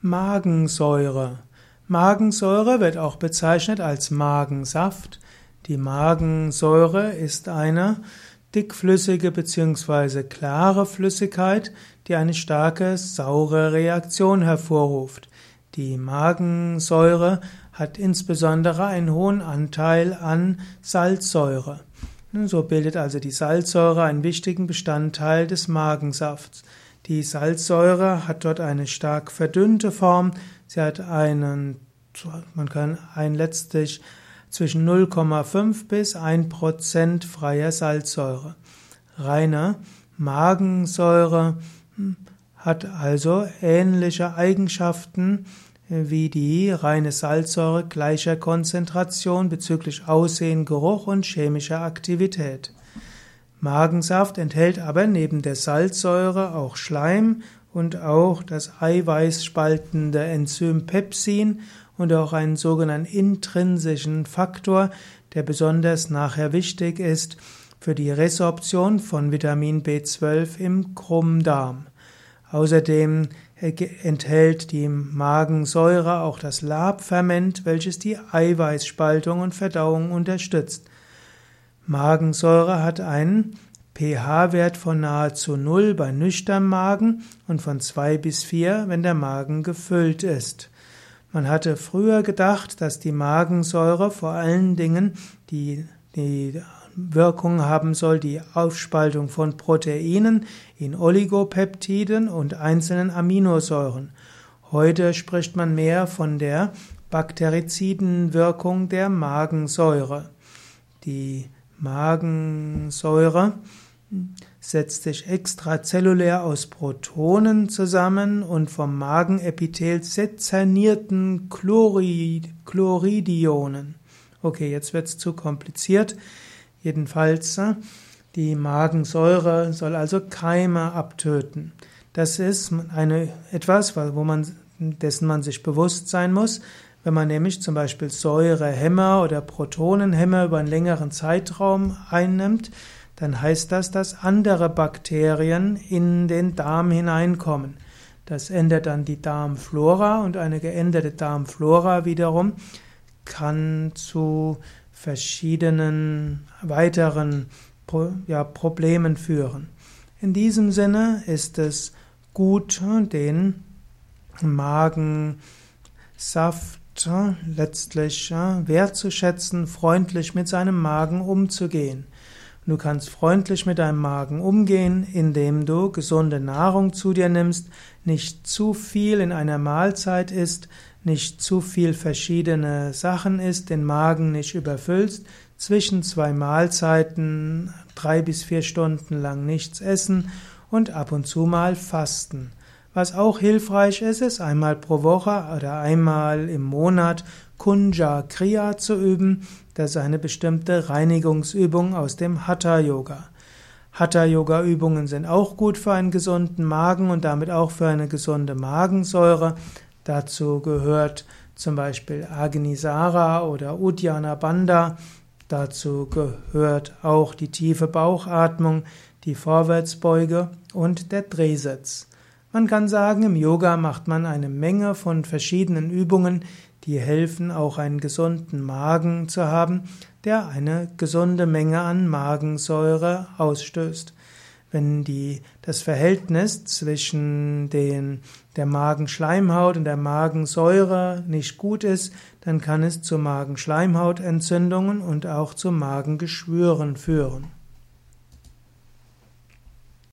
Magensäure. Magensäure wird auch bezeichnet als Magensaft. Die Magensäure ist eine dickflüssige bzw. klare Flüssigkeit, die eine starke saure Reaktion hervorruft. Die Magensäure hat insbesondere einen hohen Anteil an Salzsäure. So bildet also die Salzsäure einen wichtigen Bestandteil des Magensafts. Die Salzsäure hat dort eine stark verdünnte Form. Sie hat einen, man kann ein letztlich zwischen 0,5 bis 1 Prozent freier Salzsäure. Reine Magensäure hm, hat also ähnliche Eigenschaften wie die reine Salzsäure gleicher Konzentration bezüglich Aussehen, Geruch und chemischer Aktivität. Magensaft enthält aber neben der Salzsäure auch Schleim und auch das eiweißspaltende Enzym Pepsin und auch einen sogenannten intrinsischen Faktor, der besonders nachher wichtig ist für die Resorption von Vitamin B12 im Krummdarm. Außerdem enthält die Magensäure auch das Labferment, welches die Eiweißspaltung und Verdauung unterstützt. Magensäure hat einen pH-Wert von nahezu 0 bei nüchternem Magen und von 2 bis 4, wenn der Magen gefüllt ist. Man hatte früher gedacht, dass die Magensäure vor allen Dingen die, die Wirkung haben soll, die Aufspaltung von Proteinen in Oligopeptiden und einzelnen Aminosäuren. Heute spricht man mehr von der bakteriziden Wirkung der Magensäure. Die Magensäure setzt sich extrazellulär aus Protonen zusammen und vom Magenepithel sezernierten Chlorid Chloridionen. Okay, jetzt wird's zu kompliziert. Jedenfalls, äh, die Magensäure soll also Keime abtöten. Das ist eine, etwas, wo man, dessen man sich bewusst sein muss. Wenn man nämlich zum Beispiel Säurehämmer oder Protonenhämmer über einen längeren Zeitraum einnimmt, dann heißt das, dass andere Bakterien in den Darm hineinkommen. Das ändert dann die Darmflora und eine geänderte Darmflora wiederum kann zu verschiedenen weiteren ja, Problemen führen. In diesem Sinne ist es gut, den Magensaft letztlich wertzuschätzen, freundlich mit seinem Magen umzugehen. Du kannst freundlich mit deinem Magen umgehen, indem du gesunde Nahrung zu dir nimmst, nicht zu viel in einer Mahlzeit isst, nicht zu viel verschiedene Sachen isst, den Magen nicht überfüllst, zwischen zwei Mahlzeiten drei bis vier Stunden lang nichts essen und ab und zu mal fasten. Was auch hilfreich ist, ist einmal pro Woche oder einmal im Monat Kunja Kriya zu üben. Das ist eine bestimmte Reinigungsübung aus dem Hatha Yoga. Hatha Yoga Übungen sind auch gut für einen gesunden Magen und damit auch für eine gesunde Magensäure. Dazu gehört zum Beispiel Agnisara oder Uddiyana Bandha. Dazu gehört auch die tiefe Bauchatmung, die Vorwärtsbeuge und der Drehsitz. Man kann sagen, im Yoga macht man eine Menge von verschiedenen Übungen, die helfen, auch einen gesunden Magen zu haben, der eine gesunde Menge an Magensäure ausstößt. Wenn die, das Verhältnis zwischen den, der Magenschleimhaut und der Magensäure nicht gut ist, dann kann es zu Magenschleimhautentzündungen und auch zu Magengeschwüren führen.